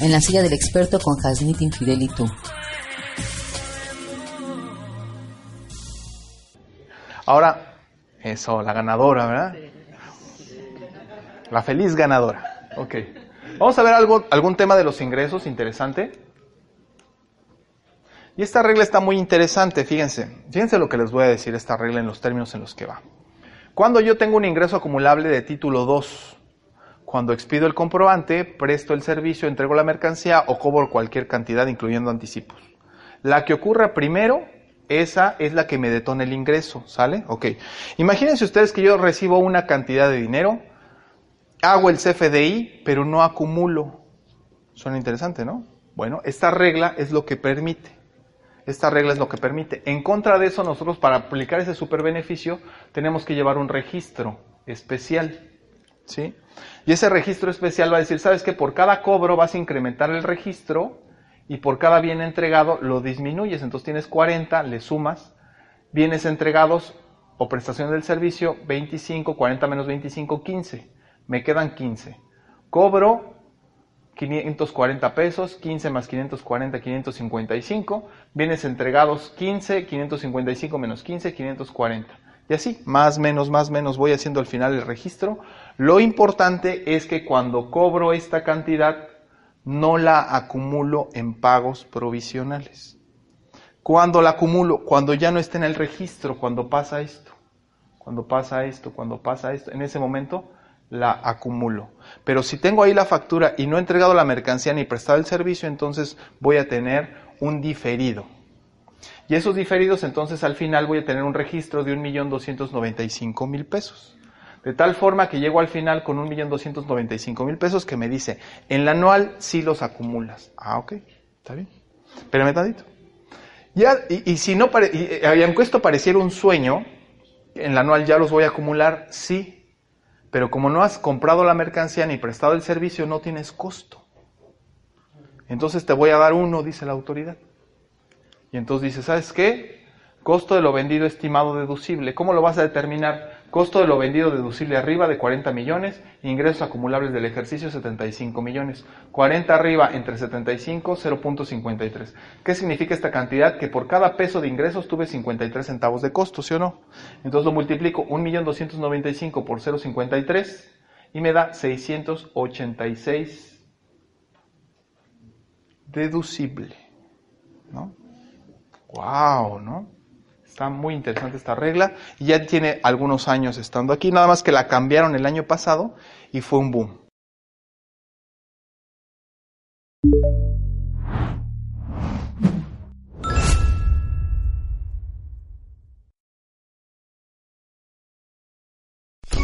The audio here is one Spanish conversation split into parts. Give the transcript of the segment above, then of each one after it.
En la silla del experto con Hasnit Infidel. Ahora, eso, la ganadora, ¿verdad? La feliz ganadora. Ok. Vamos a ver algo, algún tema de los ingresos interesante. Y esta regla está muy interesante, fíjense. Fíjense lo que les voy a decir esta regla en los términos en los que va. Cuando yo tengo un ingreso acumulable de título 2, cuando expido el comprobante, presto el servicio, entrego la mercancía o cobro cualquier cantidad, incluyendo anticipos. La que ocurra primero, esa es la que me detona el ingreso, ¿sale? Ok. Imagínense ustedes que yo recibo una cantidad de dinero, hago el CFDI, pero no acumulo. Suena interesante, ¿no? Bueno, esta regla es lo que permite. Esta regla es lo que permite. En contra de eso, nosotros para aplicar ese superbeneficio tenemos que llevar un registro especial. ¿Sí? Y ese registro especial va a decir, ¿sabes qué? Por cada cobro vas a incrementar el registro y por cada bien entregado lo disminuyes. Entonces tienes 40, le sumas, bienes entregados o prestación del servicio, 25, 40 menos 25, 15. Me quedan 15. Cobro 540 pesos, 15 más 540, 555. Bienes entregados 15, 555 menos 15, 540. Y así, más, menos, más, menos, voy haciendo al final el registro. Lo importante es que cuando cobro esta cantidad, no la acumulo en pagos provisionales. Cuando la acumulo, cuando ya no está en el registro, cuando pasa esto, cuando pasa esto, cuando pasa esto, en ese momento la acumulo. Pero si tengo ahí la factura y no he entregado la mercancía ni prestado el servicio, entonces voy a tener un diferido. Y esos diferidos, entonces al final voy a tener un registro de 1.295.000 pesos. De tal forma que llego al final con 1.295.000 pesos que me dice, en la anual sí los acumulas. Ah, ok, está bien. Espérame tantito. Ya, y, si no, y, y, aunque esto pareciera un sueño, en la anual ya los voy a acumular, sí. Pero como no has comprado la mercancía ni prestado el servicio, no tienes costo. Entonces te voy a dar uno, dice la autoridad. Y entonces dice, ¿sabes qué? Costo de lo vendido estimado deducible. ¿Cómo lo vas a determinar? Costo de lo vendido deducible arriba de 40 millones, ingresos acumulables del ejercicio 75 millones. 40 arriba entre 75, 0.53. ¿Qué significa esta cantidad? Que por cada peso de ingresos tuve 53 centavos de costo, ¿sí o no? Entonces lo multiplico 1.295 por 0.53 y me da 686 deducible. ¿No? ¡Wow! ¿No? Está muy interesante esta regla y ya tiene algunos años estando aquí, nada más que la cambiaron el año pasado y fue un boom.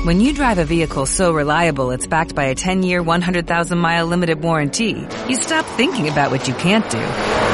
When you drive a vehicle so reliable it's backed by a 10-year, 100,000-mile limited warranty, you stop thinking about what you can't do